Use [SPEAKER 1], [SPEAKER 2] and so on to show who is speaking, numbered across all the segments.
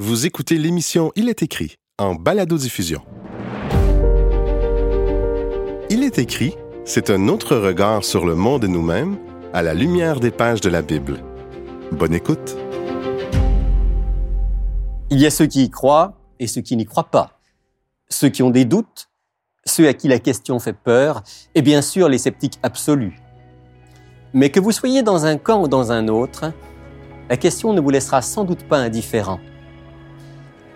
[SPEAKER 1] Vous écoutez l'émission Il est écrit en balado-diffusion. Il est écrit, c'est un autre regard sur le monde et nous-mêmes à la lumière des pages de la Bible. Bonne écoute.
[SPEAKER 2] Il y a ceux qui y croient et ceux qui n'y croient pas. Ceux qui ont des doutes, ceux à qui la question fait peur, et bien sûr les sceptiques absolus. Mais que vous soyez dans un camp ou dans un autre, la question ne vous laissera sans doute pas indifférent.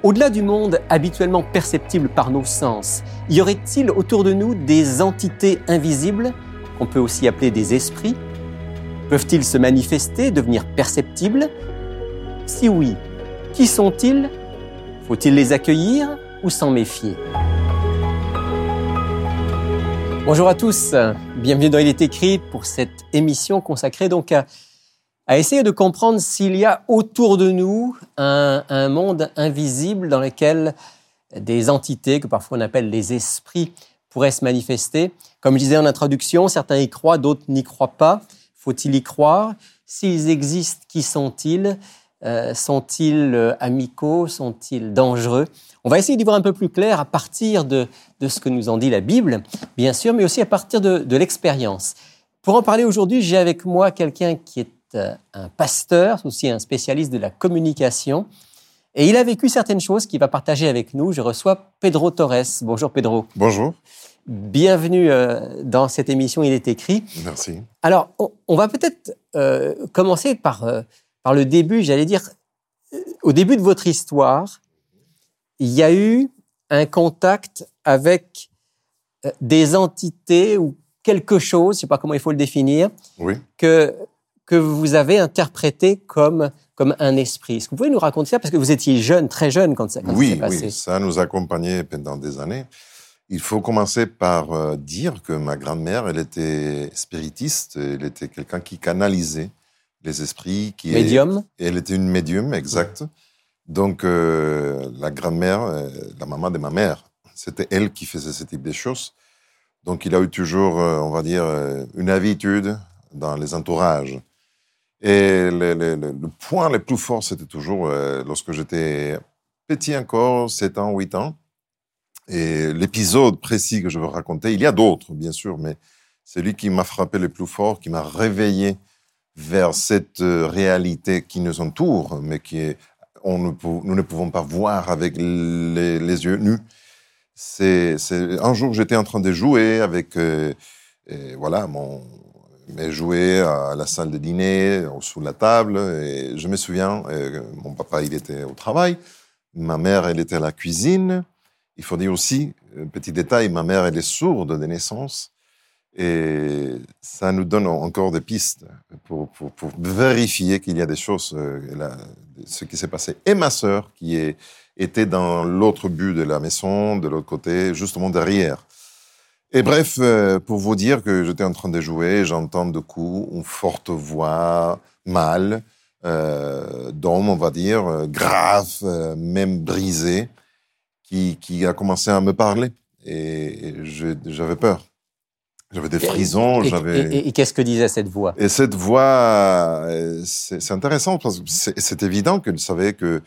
[SPEAKER 2] Au-delà du monde habituellement perceptible par nos sens, y aurait-il autour de nous des entités invisibles, qu'on peut aussi appeler des esprits? Peuvent-ils se manifester, devenir perceptibles? Si oui, qui sont-ils? Faut-il les accueillir ou s'en méfier? Bonjour à tous, bienvenue dans Il est écrit pour cette émission consacrée donc à à essayer de comprendre s'il y a autour de nous un, monde invisible dans lequel des entités que parfois on appelle les esprits pourraient se manifester. Comme je disais en introduction, certains y croient, d'autres n'y croient pas. Faut-il y croire? S'ils existent, qui sont-ils? Euh, Sont-ils euh, amicaux? Sont-ils dangereux? On va essayer d'y voir un peu plus clair à partir de, ce que nous en dit la Bible, bien sûr, mais aussi à partir de, de l'expérience. Pour en parler aujourd'hui, j'ai avec moi quelqu'un qui est un pasteur, aussi un spécialiste de la communication. Et il a vécu certaines choses qu'il va partager avec nous. Je reçois Pedro Torres. Bonjour Pedro.
[SPEAKER 3] Bonjour.
[SPEAKER 2] Bienvenue euh, dans cette émission Il est écrit.
[SPEAKER 3] Merci.
[SPEAKER 2] Alors, on, va peut-être euh, commencer par, par le début, j'allais dire, au début de votre histoire, il y a eu un contact avec des entités ou quelque chose, je ne sais pas comment il faut le définir,
[SPEAKER 3] oui.
[SPEAKER 2] que que vous avez interprété comme, comme un esprit. Est-ce que vous pouvez nous raconter ça? Parce que vous étiez jeune, très jeune quand ça, quand
[SPEAKER 3] oui,
[SPEAKER 2] s'est passé.
[SPEAKER 3] Oui, ça nous accompagnait pendant des années. Il faut commencer par euh, dire que ma grand-mère, elle était spiritiste, elle était quelqu'un qui canalisait les esprits. Qui
[SPEAKER 2] médium
[SPEAKER 3] Elle était une médium, exact. Donc, euh, la grand-mère, euh, la maman de ma mère, c'était elle qui faisait ce type de choses. Donc, il a eu toujours, on va dire, une habitude dans les entourages. Et le, point le plus fort, c'était toujours euh, lorsque j'étais petit encore, 7 ans, 8 ans. Et l'épisode précis que je veux raconter, il y a d'autres, bien sûr, mais celui qui m'a frappé le plus fort, qui m'a réveillé vers cette euh, réalité qui nous entoure, mais qui est, nous ne pouvons pas voir avec les, yeux nus. C'est un jour, j'étais en train de jouer avec, euh, voilà, mon, mais joué à la salle de dîner, sous la table. Je me souviens, euh, mon papa, il était au travail. Ma mère, elle était à la cuisine. Il faut dire aussi, petit détail, ma mère, elle est sourde de naissance. Et ça nous donne encore des pistes pour, vérifier qu'il y a des choses, euh, ce qui s'est passé. Et ma sœur, qui était dans l'autre but de la maison, de l'autre côté, justement derrière. Et bref, euh, pour vous dire que j'étais en train de jouer, j'entends de coup une forte voix mâle, euh, d'homme, on va dire, euh, grave, euh, même brisée, qui, qui a commencé à me parler. Et, j'avais peur. J'avais des frisons.
[SPEAKER 2] j'avais. Et, qu'est-ce que disait cette voix?
[SPEAKER 3] Et cette voix, c'est intéressant parce que c'est évident qu'elle savait que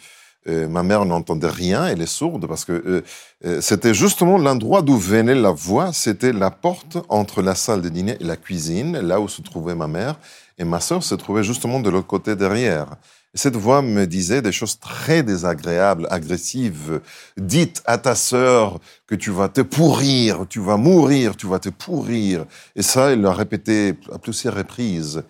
[SPEAKER 3] euh, ma mère n'entendait rien, elle est sourde, parce que euh, euh, c'était justement l'endroit d'où venait la voix, c'était la porte entre la salle de dîner et la cuisine, là où se trouvait ma mère, et ma sœur se trouvait justement de l'autre côté derrière. cette voix me disait des choses très désagréables, agressives. Dites à ta sœur que tu vas te pourrir, tu vas mourir, tu vas te pourrir. Et ça, elle l'a répété à plusieurs reprises.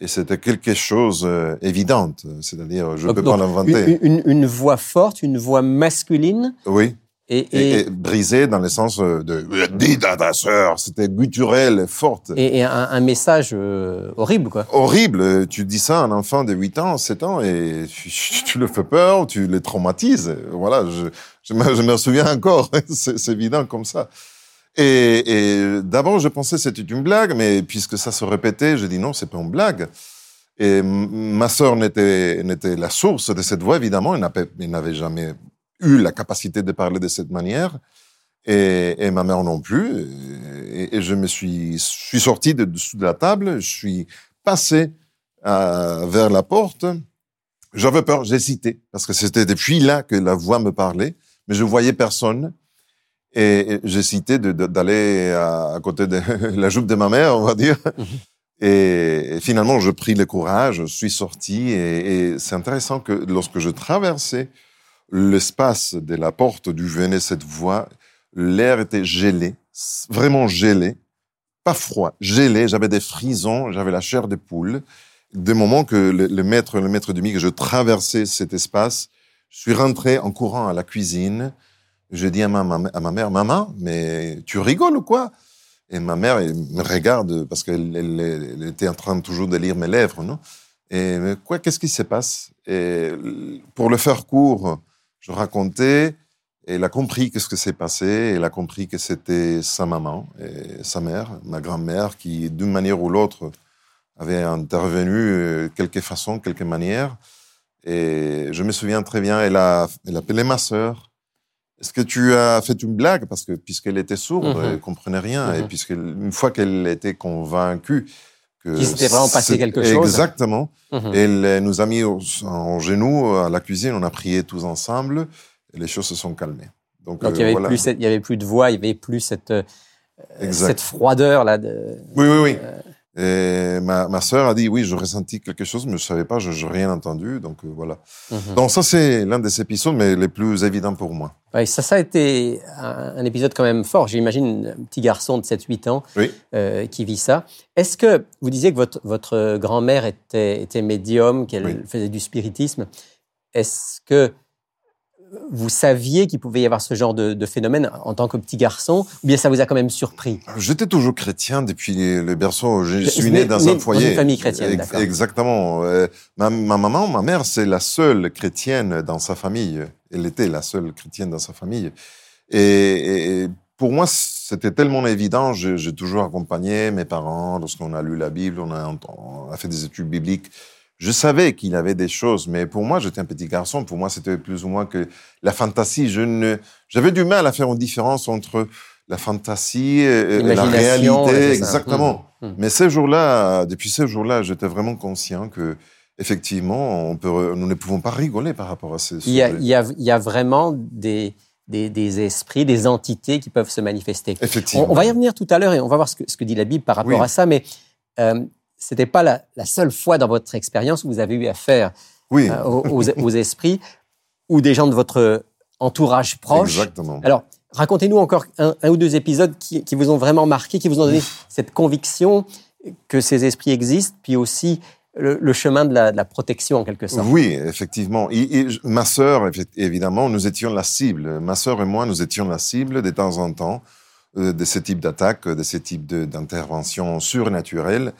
[SPEAKER 3] Et c'était quelque chose d'évident, euh, c'est-à-dire je ne peux pas l'inventer.
[SPEAKER 2] Une, voix forte, une voix masculine.
[SPEAKER 3] Oui. Et, brisée dans le sens euh, de dis à ta sœur, c'était gutturel, forte.
[SPEAKER 2] Et, un, message euh, horrible, quoi.
[SPEAKER 3] Horrible. Tu dis ça à un enfant de 8 ans, 7 ans, et tu, le fais peur, tu le traumatises. Voilà, je, je, me, je me souviens encore, c'est évident comme ça. Et, d'abord, je pensais que c'était une blague, mais puisque ça se répétait, j'ai dit non, c'est pas une blague. Et ma sœur n'était, n'était la source de cette voix, évidemment. Elle n'avait jamais eu la capacité de parler de cette manière. Et, ma mère non plus. Et, je me suis, suis sorti de dessous de la table, je suis passé euh, vers la porte. J'avais peur, cité, parce que c'était depuis là que la voix me parlait, mais je voyais personne. Et j'ai cité d'aller à, côté de la jupe de ma mère, on va dire. Mhm. Et, finalement, je pris le courage, je suis sorti. Et, et c'est intéressant que lorsque je traversais l'espace de la porte d'où venait cette voix, l'air était gelé, vraiment gelé, pas froid, gelé. J'avais des frisons, j'avais la chair de poule. Des moments que le, maître, le maître demi, que je traversais cet espace, je suis rentré en courant à la cuisine. Je dis à ma, mère, maman, mais tu rigoles ou quoi? Et ma mère elle me regarde parce qu'elle elle, était en train toujours de lire mes lèvres, non? Et quoi, qu'est-ce qui se passe? Et pour le faire court, je racontais. Et elle a compris qu'est-ce que s'est passé. Elle a compris que c'était sa maman et sa mère, ma grand-mère, qui d'une manière ou l'autre avait intervenu euh, quelque façon, quelque manière. Et je me souviens très bien, elle a, elle appelé ma sœur. Est-ce que tu as fait une blague? Parce que puisqu'elle était sourde, mhm. elle ne comprenait rien. Et mhm. puisqu'une fois qu'elle était convaincue
[SPEAKER 2] que qu'il s'était vraiment passé quelque chose.
[SPEAKER 3] Exactement. Mhm. Elle nous a mis en genoux à la cuisine. On a prié tous ensemble. Et les choses se sont calmées.
[SPEAKER 2] Donc, il n'y avait, euh, plus il y avait plus de voix, il n'y avait plus cette, euh, cette froideur là. De,
[SPEAKER 3] oui, oui, oui. Euh, et ma, ma sœur a dit oui, je ressentis quelque chose, mais je savais pas, je n'ai rien entendu, donc euh, voilà. Mhm. Donc ça c'est l'un des épisodes, mais les plus évidents pour moi.
[SPEAKER 2] Ça, ça a été un, épisode quand même fort. J'imagine un petit garçon de 7-8 ans euh, qui vit ça. Est-ce que vous disiez que votre, votre grand-mère était, était médium, qu'elle faisait du spiritisme? Est-ce que vous saviez qu'il pouvait y avoir ce genre de, phénomène en tant que petit garçon, ou bien ça vous a quand même surpris?
[SPEAKER 3] J'étais toujours chrétien depuis le berceau. Je suis né dans un foyer.
[SPEAKER 2] Dans une famille chrétienne, d'accord.
[SPEAKER 3] Exactement. Euh, ma, maman, ma mère, c'est la seule chrétienne dans sa famille. Elle était la seule chrétienne dans sa famille. Et, pour moi, c'était tellement évident. J'ai toujours accompagné mes parents lorsqu'on a lu la Bible, on a, on a fait des études bibliques. Je savais qu'il avait des choses, mais pour moi, j'étais un petit garçon. Pour moi, c'était plus ou moins que la fantaisie. Je ne, j'avais du mal à faire une différence entre la fantaisie et, la réalité. Exactement. Mmh, mmh. Mais ces jours-là, depuis ces jours-là, j'étais vraiment conscient que, effectivement, on peut, nous ne pouvons pas rigoler par rapport à ces.
[SPEAKER 2] Il y a, il y a, il y a vraiment des, des, des, esprits, des entités qui peuvent se manifester.
[SPEAKER 3] Effectivement.
[SPEAKER 2] On, va y revenir tout à l'heure et on va voir ce que, ce que dit la Bible par rapport à ça, mais euh, c'était pas la, seule fois dans votre expérience où vous avez eu affaire
[SPEAKER 3] oui.
[SPEAKER 2] Euh, aux, esprits ou des gens de votre entourage proche.
[SPEAKER 3] Exactement.
[SPEAKER 2] Alors, racontez-nous encore un, ou deux épisodes qui, vous ont vraiment marqué, qui vous ont donné cette conviction que ces esprits existent, puis aussi le, chemin de la, protection en quelque sorte.
[SPEAKER 3] Oui, effectivement. ma sœur, évidemment, nous étions la cible. Ma sœur et moi, nous étions la cible de temps en temps euh, de ce type d'attaque, de ce type d'intervention surnaturelle.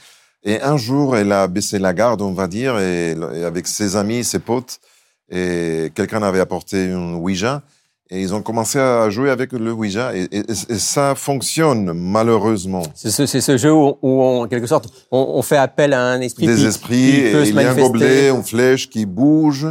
[SPEAKER 3] Et un jour, elle a baissé la garde, on va dire, et, avec ses amis, ses potes, et quelqu'un avait apporté une Ouija, et ils ont commencé à jouer avec le Ouija, et, ça fonctionne malheureusement.
[SPEAKER 2] C'est ce, ce, jeu où, en quelque sorte, on, fait appel à un esprit
[SPEAKER 3] Des
[SPEAKER 2] qui,
[SPEAKER 3] esprits,
[SPEAKER 2] qui peut
[SPEAKER 3] et il y a un gobelet, une flèche qui bouge,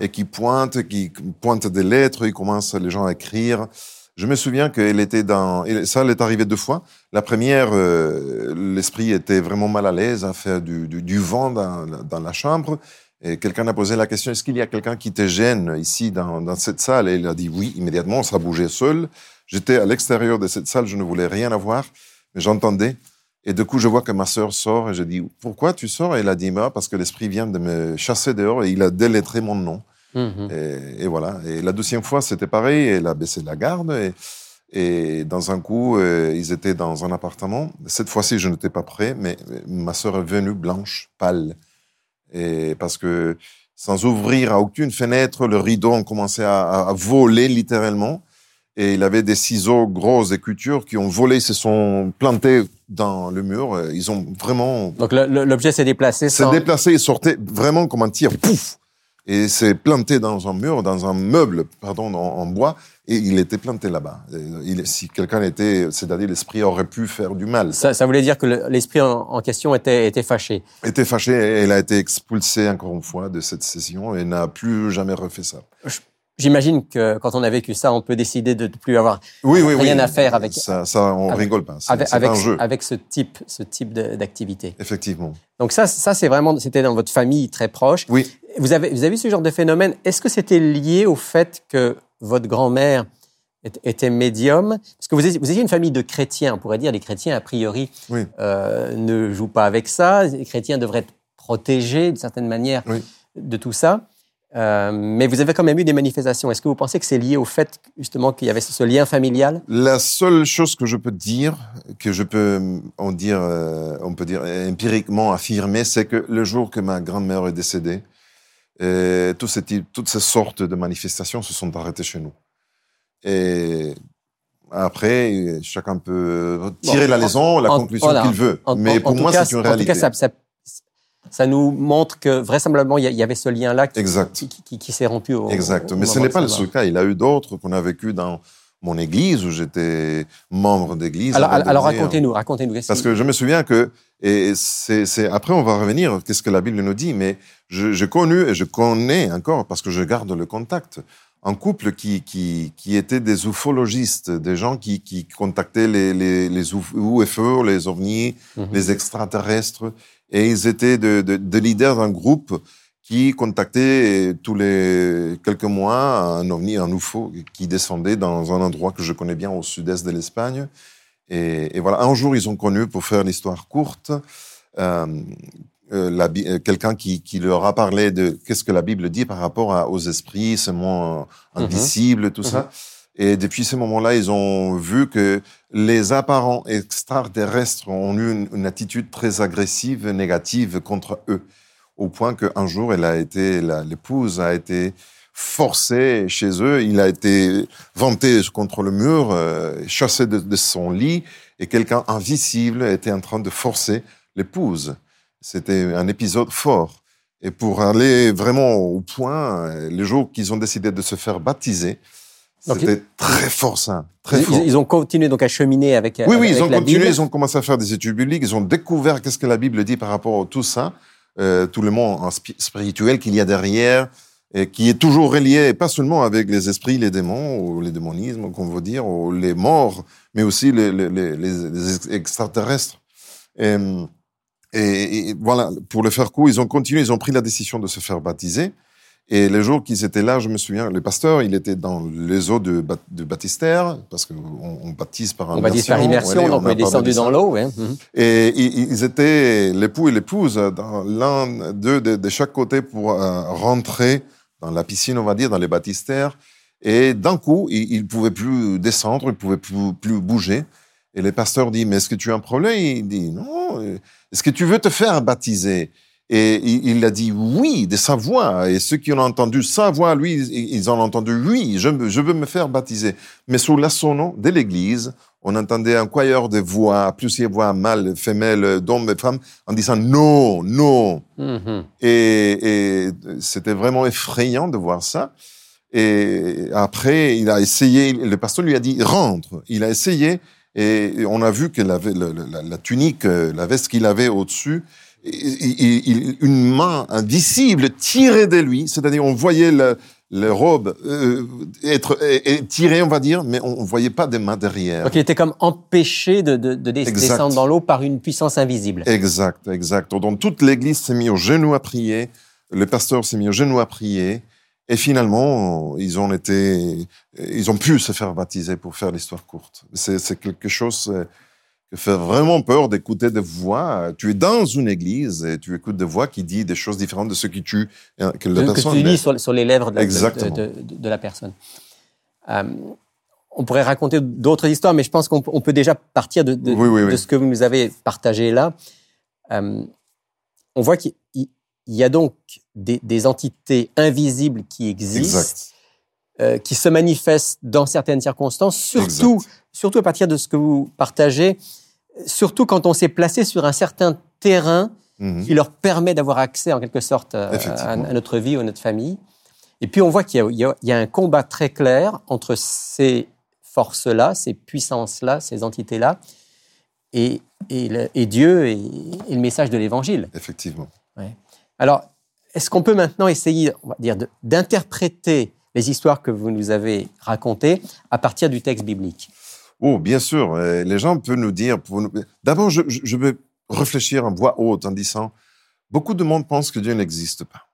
[SPEAKER 3] et qui pointe, qui pointe des lettres, ils commencent les gens à écrire. Je me souviens qu'elle était dans... Ça, elle est arrivé deux fois. La première, euh, l'esprit était vraiment mal à l'aise à faire du, du, vent dans, la chambre. Et quelqu'un a posé la question, est-ce qu'il y a quelqu'un qui te gêne ici dans, dans cette salle? Et il a dit oui, immédiatement, ça bougeait seul. J'étais à l'extérieur de cette salle, je ne voulais rien avoir, mais j'entendais. Et du coup, je vois que ma sœur sort et je dis, pourquoi tu sors? Et elle a dit, bah, parce que l'esprit vient de me chasser dehors et il a délettré mon nom. Mhm. Et, voilà. Et la deuxième fois, c'était pareil. Elle a baissé la garde. Et, et dans un coup, euh, ils étaient dans un appartement. Cette fois-ci, je n'étais pas prêt, mais ma sœur est venue blanche, pâle. Et parce que sans ouvrir à aucune fenêtre, le rideau a commencé à, voler littéralement. Et il avait des ciseaux grosses écritures qui ont volé, se sont plantés dans le mur. Ils ont vraiment.
[SPEAKER 2] Donc l'objet s'est déplacé.
[SPEAKER 3] S'est déplacé et sortait vraiment comme un tir. Pouf et c'est planté dans un mur, dans un meuble, pardon, en, bois, et il était planté là-bas. Si quelqu'un était, c'est-à-dire l'esprit aurait pu faire du mal.
[SPEAKER 2] Ça, ça voulait dire que l'esprit en, question était, était fâché.
[SPEAKER 3] Était fâché, et elle a été expulsée encore une fois de cette session et n'a plus jamais refait ça.
[SPEAKER 2] J'imagine que quand on a vécu ça, on peut décider de ne plus avoir
[SPEAKER 3] oui, oui,
[SPEAKER 2] rien à faire avec.
[SPEAKER 3] Ça, ça on rigole pas.
[SPEAKER 2] Avec, avec, un jeu. avec ce type, ce type d'activité.
[SPEAKER 3] Effectivement.
[SPEAKER 2] Donc ça, ça c'est vraiment, c'était dans votre famille très proche.
[SPEAKER 3] Oui.
[SPEAKER 2] vous avez, vous avez vu ce genre de phénomène? Est-ce que c'était lié au fait que votre grand-mère était médium? Parce que vous étiez, vous étiez, une famille de chrétiens, on pourrait dire. Les chrétiens, a priori, euh, ne jouent pas avec ça. Les chrétiens devraient être protégés, d'une certaine manière, de tout ça. Euh, mais vous avez quand même eu des manifestations. Est-ce que vous pensez que c'est lié au fait justement qu'il y avait ce lien familial?
[SPEAKER 3] La seule chose que je peux dire, que je peux dire, euh, on peut dire empiriquement affirmer, c'est que le jour que ma grand-mère est décédée, euh, toutes, ces, toutes ces sortes de manifestations se sont arrêtées chez nous. Et après, chacun peut tirer la leçon, la conclusion qu'il veut. Mais pour moi, c'est une réalité.
[SPEAKER 2] En tout cas, ça, ça nous montre que vraisemblablement, il y avait ce lien-là qui, qui, s'est rompu. Au,
[SPEAKER 3] exact. Mais ce n'est pas le seul cas. Il y a eu d'autres qu'on a vécu dans mon église où j'étais membre d'église.
[SPEAKER 2] Alors, alors racontez-nous, racontez-nous.
[SPEAKER 3] Parce que je me souviens que, et c'est, après on va revenir, qu'est-ce que la Bible nous dit, mais j'ai connu et je connais encore, parce que je garde le contact, un couple qui, qui, qui était des ufologistes, des gens qui, qui contactaient les, les, les UFO, les ovnis, mhm. les extraterrestres, et ils étaient de, de, de leaders d'un groupe qui contactait tous les quelques mois un ovni, un UFO qui descendait dans un endroit que je connais bien au sud-est de l'Espagne. Et, et, voilà, un jour, ils ont connu, pour faire l'histoire courte, euh, euh, euh quelqu'un qui, qui, leur a parlé de qu'est-ce que la Bible dit par rapport à, aux esprits, ce monde mhm. invisible, tout ça. Et depuis ce moment-là, ils ont vu que les apparents extraterrestres ont eu une, une attitude très agressive, négative contre eux, au point qu'un jour, elle a été, l'épouse a été forcée chez eux. Il a été vanté contre le mur, euh, chassé de, de, son lit, et quelqu'un invisible était en train de forcer l'épouse. C'était un épisode fort. Et pour aller vraiment au point, les jours qu'ils ont décidé de se faire baptiser, c'était très fort ça, très
[SPEAKER 2] ils,
[SPEAKER 3] fort.
[SPEAKER 2] Ils ont continué donc à cheminer avec.
[SPEAKER 3] Oui, oui,
[SPEAKER 2] ils
[SPEAKER 3] ont continué.
[SPEAKER 2] Bible.
[SPEAKER 3] Ils ont commencé à faire des études bibliques. Ils ont découvert qu'est-ce que la Bible dit par rapport à tout ça, euh, tout le monde spirituel qu'il y a derrière, et qui est toujours relié, pas seulement avec les esprits, les démons ou les démonismes, qu'on veut dire, ou les morts, mais aussi les, les, les, les extraterrestres. Et, et, et, voilà, pour le faire court, ils ont continué. Ils ont pris la décision de se faire baptiser. Et les jours qu'ils étaient là, je me souviens, le pasteur, il était dans les eaux de, de baptistère, parce qu'on on baptise par immersion.
[SPEAKER 2] On baptise par immersion, donc on, est descendu dans l'eau. Ouais.
[SPEAKER 3] Et ils étaient, l'époux et l'épouse, l'un d'eux de, de, chaque côté pour euh, rentrer dans la piscine, on va dire, dans les baptistères. Et d'un coup, ils ne pouvaient plus descendre, ils ne pouvaient plus, plus bouger. Et le pasteur dit, mais est-ce que tu as un problème? Il dit, non, est-ce que tu veux te faire baptiser? Et il a dit oui de sa voix. Et ceux qui ont entendu sa voix, lui, ils ont entendu oui, je, je veux me faire baptiser. Mais sous l'assonant de l'église, on entendait un choir de voix, plusieurs voix mâles, femelles, d'hommes et femmes, en disant non, non. Mm-hmm. Et, et c'était vraiment effrayant de voir ça. Et après, il a essayé, le pasteur lui a dit rentre. Il a essayé et on a vu que la, la, la, la tunique, la veste qu'il avait au-dessus, une main invisible tirée de lui, c'est-à-dire on voyait le, les robes euh, être tirées, on va dire, mais on, ne voyait pas des mains derrière.
[SPEAKER 2] Donc il était comme empêché de, de, de descendre dans l'eau par une puissance invisible.
[SPEAKER 3] Exact, exact. Donc toute l'Église s'est mise au genou à prier, le pasteur s'est mis au genou à prier, et finalement ils ont été, ils ont pu se faire baptiser pour faire l'histoire courte. C'est quelque chose euh, que fait vraiment peur d'écouter des voix. Tu es dans une église et tu écoutes des voix qui disent des choses différentes de ce que tu
[SPEAKER 2] euh, que la personne que tu lis sur, sur, les lèvres de, de, de, de la personne. Euh, on pourrait raconter d'autres histoires, mais je pense qu'on peut déjà partir de, oui, oui, oui. ce que vous nous avez partagé là. Euh, on voit qu'il y a donc des, des, entités invisibles qui existent, euh, qui se manifestent dans certaines circonstances, surtout exact surtout à partir de ce que vous partagez, surtout quand on s'est placé sur un certain terrain mmh. qui leur permet d'avoir accès en quelque sorte à, à, notre vie ou à notre famille. Et puis on voit qu'il y, y, a un combat très clair entre ces forces-là, ces puissances-là, ces entités-là, et, et, le, et, Dieu et, et, le message de l'Évangile.
[SPEAKER 3] Effectivement.
[SPEAKER 2] Ouais. Alors, est-ce qu'on peut maintenant essayer, on va dire, d'interpréter les histoires que vous nous avez racontées à partir du texte biblique
[SPEAKER 3] Oh, bien sûr. Les gens peuvent nous dire. Nous... D'abord, je, je, vais réfléchir en voix haute en disant beaucoup de monde pense que Dieu n'existe pas.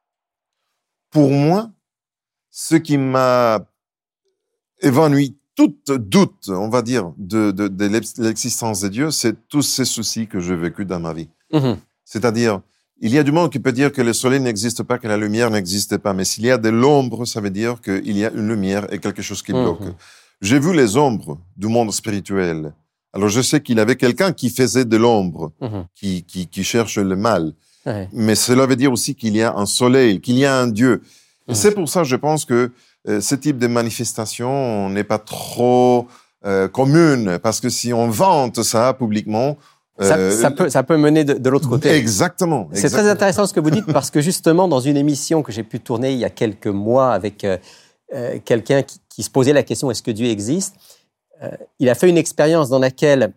[SPEAKER 3] pour moi, ce qui m'a évanoui tout doute, on va dire, de, de, de l'existence de Dieu, c'est tous ces soucis que j'ai vécus dans ma vie.
[SPEAKER 2] Mhm.
[SPEAKER 3] C'est-à-dire, il y a du monde qui peut dire que le soleil n'existe pas, que la lumière n'existe pas, mais s'il y a de l'ombre, ça veut dire qu'il y a une lumière et quelque chose qui bloque.
[SPEAKER 2] Mhm.
[SPEAKER 3] J'ai vu les ombres du monde spirituel. Alors je sais qu'il y avait quelqu'un qui faisait de l'ombre,
[SPEAKER 2] Mhm.
[SPEAKER 3] qui, qui, qui cherche le mal.
[SPEAKER 2] Ouais.
[SPEAKER 3] Mais cela veut dire aussi qu'il y a un soleil, qu'il y a un Dieu. Et
[SPEAKER 2] Mhm.
[SPEAKER 3] c'est pour ça, je pense que euh, ce type de manifestation n'est pas trop euh, commune, parce que si on vante ça publiquement,
[SPEAKER 2] Ça,
[SPEAKER 3] euh,
[SPEAKER 2] ça peut, ça peut mener de, de l'autre côté.
[SPEAKER 3] Exactement.
[SPEAKER 2] C'est très intéressant ce que vous dites parce que justement, dans une émission que j'ai pu tourner il y a quelques mois avec euh, euh, quelqu'un qui, qui se posait la question est-ce que Dieu existe Euh, Il a fait une expérience dans laquelle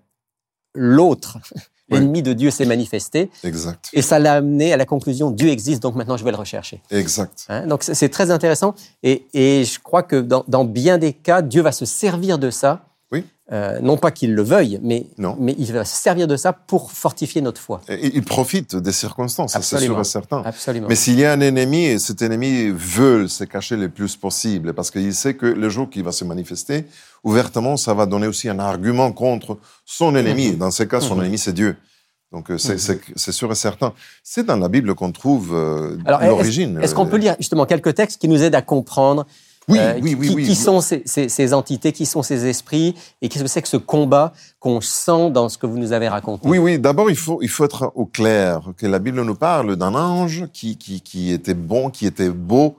[SPEAKER 2] l'autre,
[SPEAKER 3] Ouais.
[SPEAKER 2] l'ennemi de Dieu, s'est manifesté
[SPEAKER 3] Exact.
[SPEAKER 2] et ça l'a amené à la conclusion Dieu existe, donc maintenant je vais le rechercher.
[SPEAKER 3] Exact.
[SPEAKER 2] Hein, donc c'est- c'est très intéressant et, et je crois que dans, dans bien des cas, Dieu va se servir de ça.
[SPEAKER 3] Oui.
[SPEAKER 2] Euh, non pas qu'il le veuille, mais,
[SPEAKER 3] Non.
[SPEAKER 2] mais il va se servir de ça pour fortifier notre foi.
[SPEAKER 3] Et il profite des circonstances, c'est sûr et certain.
[SPEAKER 2] Absolument.
[SPEAKER 3] Mais s'il y a un ennemi, cet ennemi veut se cacher le plus possible parce qu'il sait que le jour qu'il va se manifester, ouvertement, ça va donner aussi un argument contre son ennemi.
[SPEAKER 2] Mhm.
[SPEAKER 3] Dans ce cas, son
[SPEAKER 2] Mhm.
[SPEAKER 3] ennemi, c'est Dieu. Donc euh, c'est
[SPEAKER 2] Mhm.
[SPEAKER 3] c'est- sûr et certain. C'est dans la Bible qu'on trouve euh,
[SPEAKER 2] est-ce-
[SPEAKER 3] l'origine.
[SPEAKER 2] Est-ce qu'on peut lire justement quelques textes qui nous aident à comprendre
[SPEAKER 3] Oui,
[SPEAKER 2] euh,
[SPEAKER 3] oui, oui,
[SPEAKER 2] qui-
[SPEAKER 3] oui.
[SPEAKER 2] qui sont ces, ces- ces entités, qui sont ces esprits, et qu'est-ce que c'est que ce combat qu'on sent dans ce que vous nous avez raconté?
[SPEAKER 3] Oui, oui. D'abord, il faut, il faut être au clair que la Bible nous parle d'un ange qui, qui, qui était bon, qui était beau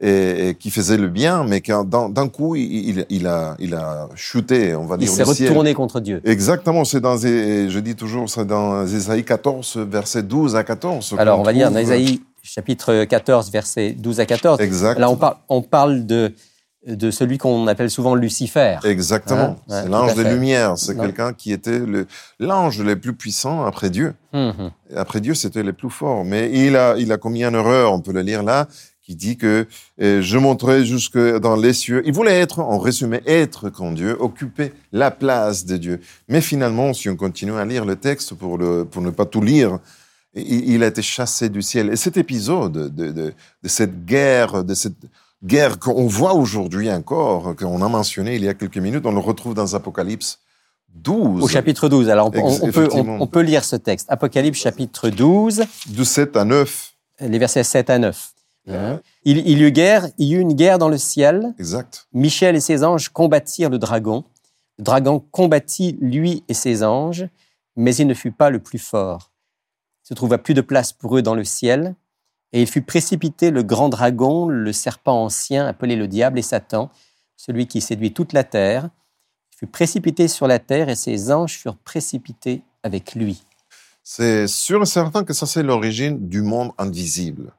[SPEAKER 3] et, et qui faisait le bien, mais d'un coup, il, il, il a, il a chuté, on va
[SPEAKER 2] Il
[SPEAKER 3] dire,
[SPEAKER 2] s'est
[SPEAKER 3] du ciel.
[SPEAKER 2] retourné contre Dieu.
[SPEAKER 3] Exactement, c'est dans, je dis toujours, c'est dans Ésaïe 14, verset 12 à 14.
[SPEAKER 2] Alors,
[SPEAKER 3] qu'on
[SPEAKER 2] on va lire dans Ésaïe chapitre 14, versets 12 à 14.
[SPEAKER 3] Exact.
[SPEAKER 2] Là, on, parle on parle de, de celui qu'on appelle souvent Lucifer.
[SPEAKER 3] Exactement.
[SPEAKER 2] Hein,
[SPEAKER 3] c'est l'ange
[SPEAKER 2] à
[SPEAKER 3] de
[SPEAKER 2] fait.
[SPEAKER 3] lumière. C'est quelqu'un qui était l'ange le plus puissant après Dieu.
[SPEAKER 2] Mhm.
[SPEAKER 3] Après Dieu, c'était le plus fort. Mais il a, il a commis une erreur, on peut le lire là, qui dit que euh, je monterai jusque dans les cieux. Il voulait être, en résumé, être comme Dieu, occuper la place de Dieu. Mais finalement, si on continue à lire le texte pour, le, pour ne pas tout lire, il, a été chassé du ciel. Et cet épisode de, de, de cette guerre, de cette guerre qu'on voit aujourd'hui encore, qu'on a mentionné il y a quelques minutes, on le retrouve dans Apocalypse 12.
[SPEAKER 2] Au chapitre 12. Alors, on, peut, on, lire ce texte. Apocalypse chapitre 12,
[SPEAKER 3] De 7 à 9.
[SPEAKER 2] les versets 7 à 9.
[SPEAKER 3] Ouais.
[SPEAKER 2] Hein? Il, il y eut guerre, il y eut une guerre dans le ciel.
[SPEAKER 3] Exact.
[SPEAKER 2] Michel et ses anges combattirent le dragon. Le dragon combattit lui et ses anges, mais il ne fut pas le plus fort. Se trouva plus de place pour eux dans le ciel, et il fut précipité le grand dragon, le serpent ancien appelé le diable et Satan, celui qui séduit toute la terre. Il fut précipité sur la terre, et ses anges furent précipités avec lui.
[SPEAKER 3] C'est sûr et certain que ça, c'est l'origine du monde invisible.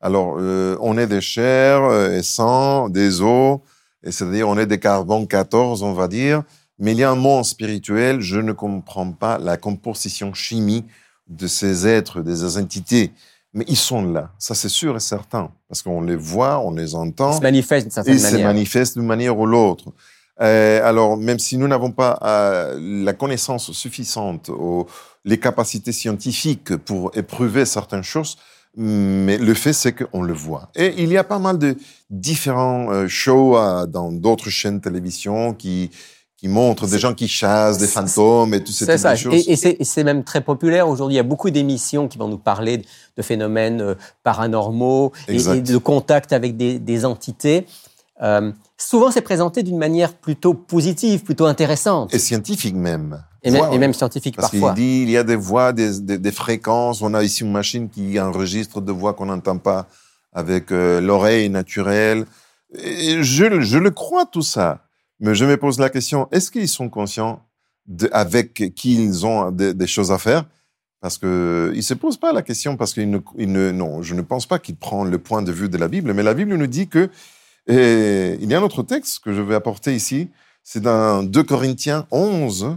[SPEAKER 3] Alors, euh, on est des chairs euh, et sang, des os, et c'est-à-dire on est des carbone 14, on va dire, mais il y a un monde spirituel, je ne comprends pas la composition chimie de ces êtres, de ces entités, mais ils sont là, ça c'est sûr et certain, parce qu'on les voit, on les entend,
[SPEAKER 2] se manifeste d'une certaine
[SPEAKER 3] et se
[SPEAKER 2] manière.
[SPEAKER 3] manifeste d'une manière ou l'autre. Euh, alors, même si nous n'avons pas euh, la connaissance suffisante ou les capacités scientifiques pour éprouver certaines choses, mais le fait, c'est qu'on le voit. Et il y a pas mal de différents euh, shows dans d'autres chaînes de télévision qui, qui montrent des gens qui chassent des fantômes et tout ce
[SPEAKER 2] C'est
[SPEAKER 3] type
[SPEAKER 2] ça.
[SPEAKER 3] choses.
[SPEAKER 2] Et, et c'est même très populaire aujourd'hui. Il y a beaucoup d'émissions qui vont nous parler de, phénomènes euh, paranormaux et, de contact avec des, des entités. Euh, souvent, c'est présenté d'une manière plutôt positive, plutôt intéressante,
[SPEAKER 3] Et scientifiques même.
[SPEAKER 2] et, même,
[SPEAKER 3] Voilà.
[SPEAKER 2] et même scientifique
[SPEAKER 3] Parce qu'il
[SPEAKER 2] parfois.
[SPEAKER 3] dit, il y a des voix, des, des, des fréquences. On a ici une machine qui enregistre des voix qu'on n'entend pas avec euh, l'oreille naturelle. Et je, je le crois tout ça. Mais je me pose la question, est-ce qu'ils sont conscients de, avec qui ils ont des, des choses à faire? Parce que ils se posent pas la question parce qu'ils ne, ils ne, non, je ne pense pas qu'ils prennent le point de vue de la Bible. Mais la Bible nous dit que et il y a un autre texte que je vais apporter ici. C'est dans 2 Corinthiens 11,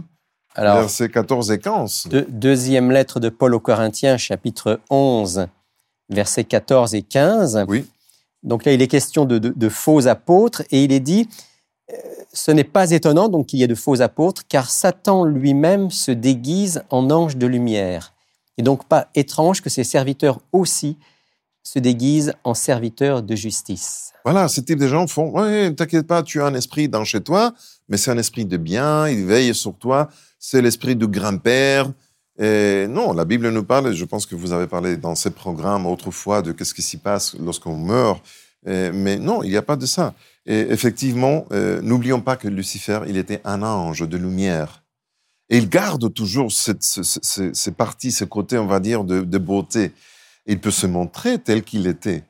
[SPEAKER 2] Alors,
[SPEAKER 3] versets 14 et 15.
[SPEAKER 2] deux- deuxième lettre de Paul aux Corinthiens, chapitre 11, versets 14 et 15.
[SPEAKER 3] Oui.
[SPEAKER 2] Donc là, il est question de, de- de faux apôtres et il est dit, ce n'est pas étonnant donc qu'il y ait de faux apôtres, car Satan lui-même se déguise en ange de lumière. Et donc pas étrange que ses serviteurs aussi se déguisent en serviteurs de justice.
[SPEAKER 3] Voilà, ce type de gens font, ouais, t'inquiète pas, tu as un esprit dans chez toi, mais c'est un esprit de bien, il veille sur toi, c'est l'esprit du grand-père. Et non, la Bible nous parle, et je pense que vous avez parlé dans ces programmes autrefois de qu'est-ce qui s'y passe lorsqu'on meurt. mais non, il n'y a pas de ça. Et effectivement, euh, n'oublions pas que Lucifer, il était un ange de lumière. Et il garde toujours cette, ces parties, ce côté, on va dire, de, de beauté. Il peut se montrer tel qu'il était.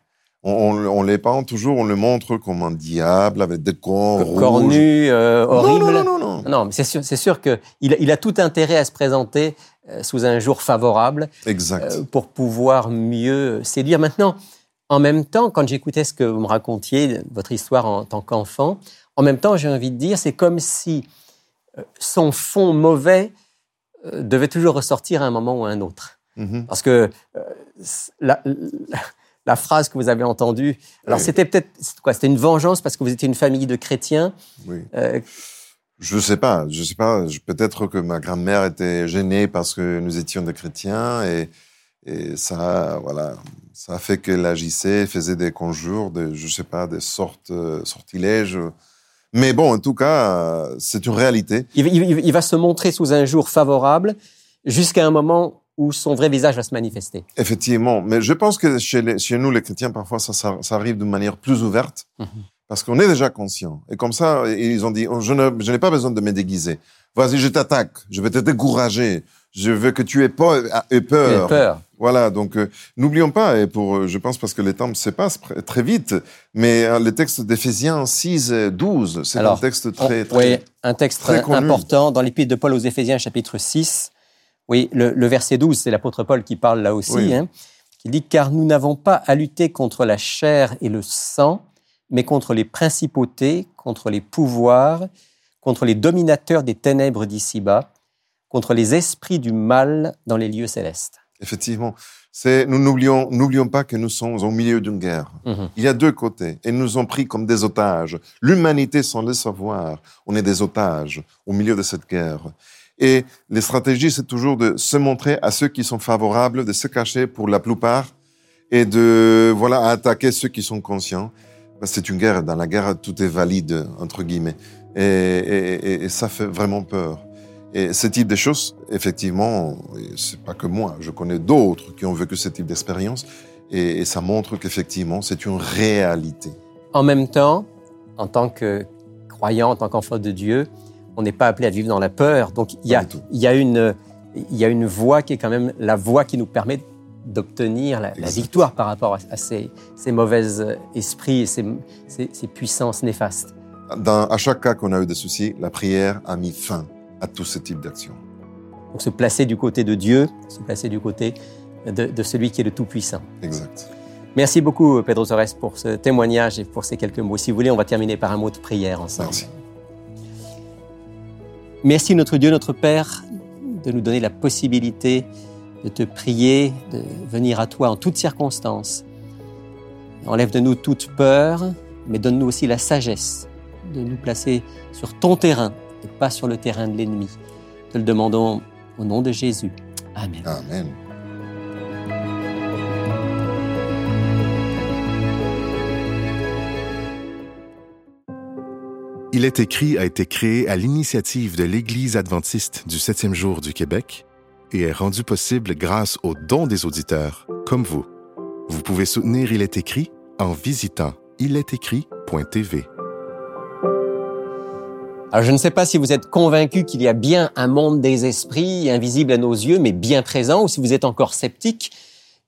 [SPEAKER 3] On, on, les peint toujours, on le montre comme un diable avec des cornes
[SPEAKER 2] Cornu, euh, horrible.
[SPEAKER 3] Non, non, non, non.
[SPEAKER 2] Non, mais c'est sûr, c'est sûr qu'il il a tout intérêt à se présenter euh, sous un jour favorable.
[SPEAKER 3] Exact. Euh,
[SPEAKER 2] pour pouvoir mieux séduire. Maintenant, en même temps, quand j'écoutais ce que vous me racontiez, votre histoire en tant qu'enfant, en même temps, j'ai envie de dire, c'est comme si son fond mauvais devait toujours ressortir à un moment ou à un autre. Mm-hmm. Parce que la, la phrase que vous avez entendue. Alors, c'était peut-être quoi C'était une vengeance parce que vous étiez une famille de chrétiens.
[SPEAKER 3] Oui. Euh, je sais pas. Je sais pas. Peut-être que ma grand-mère était gênée parce que nous étions des chrétiens et, et ça, voilà, ça a fait qu'elle agissait, faisait des conjures, de, je sais pas, des sortes euh, sortilèges. Mais bon, en tout cas, c'est une réalité.
[SPEAKER 2] Il, il, va se montrer sous un jour favorable jusqu'à un moment où son vrai visage va se manifester.
[SPEAKER 3] Effectivement, mais je pense que chez, nous, les chrétiens, parfois, ça, ça, arrive d'une manière plus ouverte, mhm. parce qu'on est déjà conscient. Et comme ça, ils ont dit, je n'ai pas besoin de me déguiser. Vas-y, je t'attaque, je vais te décourager, je veux que tu aies peur. Aies peur.
[SPEAKER 2] peur.
[SPEAKER 3] Voilà, donc euh, n'oublions pas, et pour, euh, je pense parce que les temps se passent très vite, mais euh, le texte d'Éphésiens 6, 12, c'est un texte très, très,
[SPEAKER 2] oui, un texte très important dans l'épître de Paul aux Éphésiens, chapitre 6, oui, le, verset 12, c'est l'apôtre Paul qui parle là aussi, hein, qui dit Car nous n'avons pas à lutter contre la chair et le sang, mais contre les principautés, contre les pouvoirs, contre les dominateurs des ténèbres d'ici-bas, contre les esprits du mal dans les lieux célestes.
[SPEAKER 3] Effectivement. Nous n'oublions, pas que nous sommes au milieu d'une guerre. Mhm. Il y a deux côtés. Et nous ont pris comme des otages. L'humanité, sans le savoir, on est des otages au milieu de cette guerre. Et les stratégies, c'est toujours de se montrer à ceux qui sont favorables, de se cacher pour la plupart et de voilà attaquer ceux qui sont conscients. C'est une guerre. Dans la guerre, tout est valide entre guillemets, et, et, et ça fait vraiment peur. Et ce type de choses, effectivement, c'est pas que moi. Je connais d'autres qui ont vécu ce type d'expérience, et, et ça montre qu'effectivement, c'est une réalité.
[SPEAKER 2] En même temps, en tant que croyant, en tant qu'enfant de Dieu, on n'est pas appelé à vivre dans la peur. Donc il y a, il y a une, il y a une voie qui est quand même la voie qui nous permet d'obtenir la, victoire par rapport à, ces, ces, mauvais esprits et ces, ces, puissances néfastes.
[SPEAKER 3] Dans, à chaque cas qu'on a eu des soucis, la prière a mis fin à tout ce type d'action.
[SPEAKER 2] Donc se placer du côté de Dieu, se placer du côté de, de celui qui est le Tout-Puissant.
[SPEAKER 3] Exact.
[SPEAKER 2] Merci beaucoup, Pedro Torres, pour ce témoignage et pour ces quelques mots. Si vous voulez, on va terminer par un mot de prière ensemble.
[SPEAKER 3] Merci.
[SPEAKER 2] Merci notre Dieu, notre Père, de nous donner la possibilité de te prier, de venir à toi en toutes circonstances. Enlève de nous toute peur, mais donne-nous aussi la sagesse de nous placer sur ton terrain et pas sur le terrain de l'ennemi. Te le demandons au nom de Jésus. Amen.
[SPEAKER 3] Amen.
[SPEAKER 1] Il est écrit a été créé à l'initiative de l'Église adventiste du septième jour du Québec et est rendu possible grâce aux dons des auditeurs, comme vous. Vous pouvez soutenir Il est écrit en visitant ilestécrit.tv.
[SPEAKER 2] Alors je ne sais pas si vous êtes convaincu qu'il y a bien un monde des esprits invisible à nos yeux, mais bien présent, ou si vous êtes encore sceptique.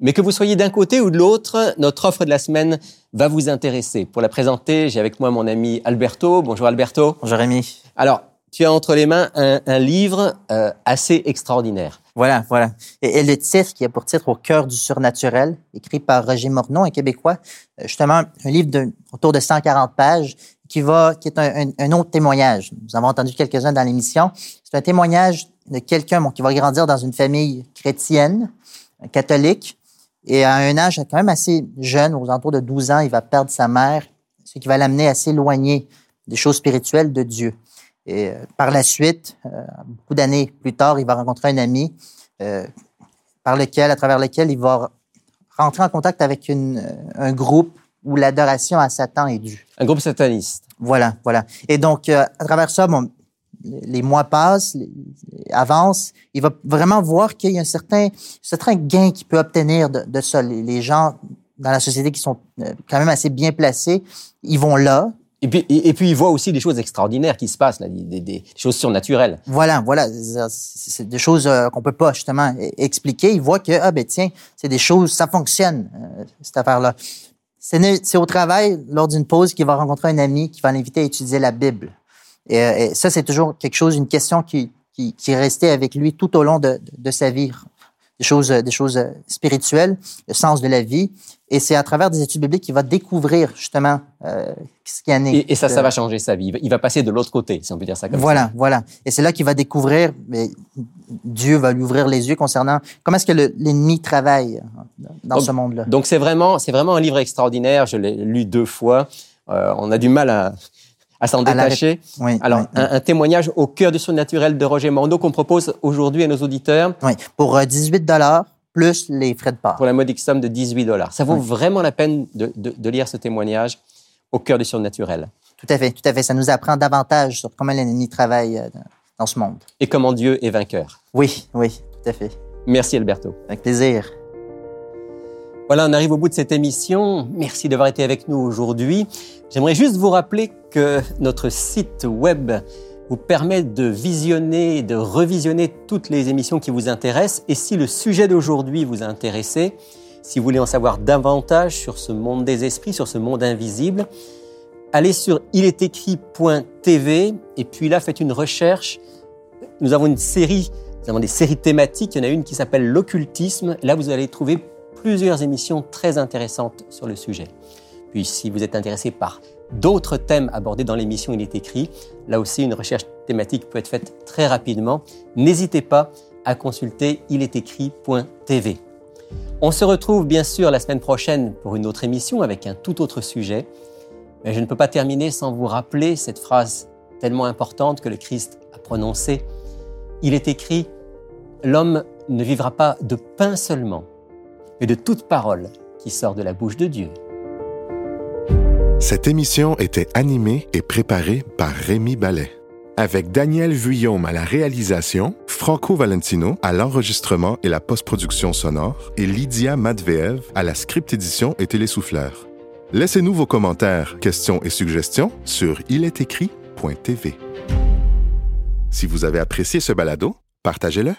[SPEAKER 2] Mais que vous soyez d'un côté ou de l'autre, notre offre de la semaine va vous intéresser. Pour la présenter, j'ai avec moi mon ami Alberto. Bonjour Alberto.
[SPEAKER 4] Bonjour Rémi.
[SPEAKER 2] Alors, tu as entre les mains un, livre euh, assez extraordinaire.
[SPEAKER 4] Voilà, voilà. Et, le titre qui a pour titre Au cœur du surnaturel, écrit par Roger Morneau, un Québécois, euh, justement un livre de, autour de 140 pages qui va, qui est un, autre témoignage. Nous avons entendu quelques-uns dans l'émission. C'est un témoignage de quelqu'un qui va grandir dans une famille chrétienne, catholique, et à un âge quand même assez jeune, aux alentours de 12 ans, il va perdre sa mère, ce qui va l'amener à s'éloigner des choses spirituelles de Dieu. Et euh, par la suite, euh, beaucoup d'années plus tard, il va rencontrer un ami euh, par lequel, à travers lequel il va rentrer en contact avec une, un groupe où l'adoration à Satan est due.
[SPEAKER 2] Un groupe sataniste.
[SPEAKER 4] Voilà, voilà. Et donc, euh, à travers ça, bon, les mois passent, avancent. Il va vraiment voir qu'il y a un certain, certain gain qu'il peut obtenir de, de ça. Les, les, gens dans la société qui sont euh, quand même assez bien placés, ils vont là.
[SPEAKER 2] Et puis, et, puis il voit aussi des choses extraordinaires qui se passent, là, des, des choses surnaturelles.
[SPEAKER 4] Voilà, voilà. C'est des choses euh, qu'on peut pas justement e-, expliquer. Il voit que, ah ben tiens, c'est des choses, ça fonctionne, euh, cette affaire-là. C'est au travail, lors d'une pause, qu'il va rencontrer un ami qui va l'inviter à étudier la Bible. Et, et ça, c'est toujours quelque chose, une question qui, qui, est restée avec lui tout au long de, de sa vie. Des choses, des choses spirituelles, le sens de la vie. Et c'est à travers des études bibliques qu'il va découvrir justement euh, ce qui en est.
[SPEAKER 2] Et, et ça, ça va changer sa vie. Il va passer de l'autre côté, si on peut dire ça comme
[SPEAKER 4] voilà,
[SPEAKER 2] ça.
[SPEAKER 4] Voilà, voilà. Et c'est là qu'il va découvrir, mais Dieu va lui ouvrir les yeux concernant comment est-ce que l'ennemi travaille dans
[SPEAKER 2] donc,
[SPEAKER 4] ce monde-là.
[SPEAKER 2] Donc c'est vraiment, c'est vraiment un livre extraordinaire. Je l'ai lu deux fois. Euh, on a du mal à, à s'en détacher.
[SPEAKER 4] Oui,
[SPEAKER 2] Alors,
[SPEAKER 4] oui,
[SPEAKER 2] un, un, témoignage au cœur du surnaturel de Roger Morneau qu'on propose aujourd'hui à nos auditeurs.
[SPEAKER 4] Oui, pour 18 dollars plus les frais de part.
[SPEAKER 2] Pour la modique somme de 18 dollars. Ça vaut oui. vraiment la peine de, de, de, lire ce témoignage au cœur du surnaturel.
[SPEAKER 4] Tout à fait, tout à fait. Ça nous apprend davantage sur comment l'ennemi travaille euh, dans ce monde.
[SPEAKER 2] Et comment Dieu est vainqueur.
[SPEAKER 4] Oui, oui, tout à fait.
[SPEAKER 2] Merci Alberto.
[SPEAKER 4] Avec plaisir.
[SPEAKER 2] Voilà, on arrive au bout de cette émission. Merci d'avoir été avec nous aujourd'hui. J'aimerais juste vous rappeler que notre site web vous permet de visionner, de revisionner toutes les émissions qui vous intéressent. Et si le sujet d'aujourd'hui vous a intéressé, si vous voulez en savoir davantage sur ce monde des esprits, sur ce monde invisible, allez sur ilestécrit.tv et puis là, faites une recherche. Nous avons une série, nous avons des séries thématiques. Il y en a une qui s'appelle l'occultisme. Là, vous allez trouver plusieurs émissions très intéressantes sur le sujet. Puis, si vous êtes intéressé par d'autres thèmes abordés dans l'émission Il est écrit, là aussi, une recherche thématique peut être faite très rapidement. N'hésitez pas à consulter ilestécrit.tv. On se retrouve bien sûr la semaine prochaine pour une autre émission avec un tout autre sujet. Mais je ne peux pas terminer sans vous rappeler cette phrase tellement importante que le Christ a prononcée. Il est écrit, l'homme ne vivra pas de pain seulement, mais de toute parole qui sort de la bouche de Dieu.
[SPEAKER 1] Cette émission était animée et préparée par Rémi Ballet. Avec Daniel Vuillaume à la réalisation, Franco Valentino à l'enregistrement et la post-production sonore et Lydia Matveev à la script édition et télésouffleur. Laissez-nous vos commentaires, questions et suggestions sur ilestécrit.tv. Si vous avez apprécié ce balado, partagez-le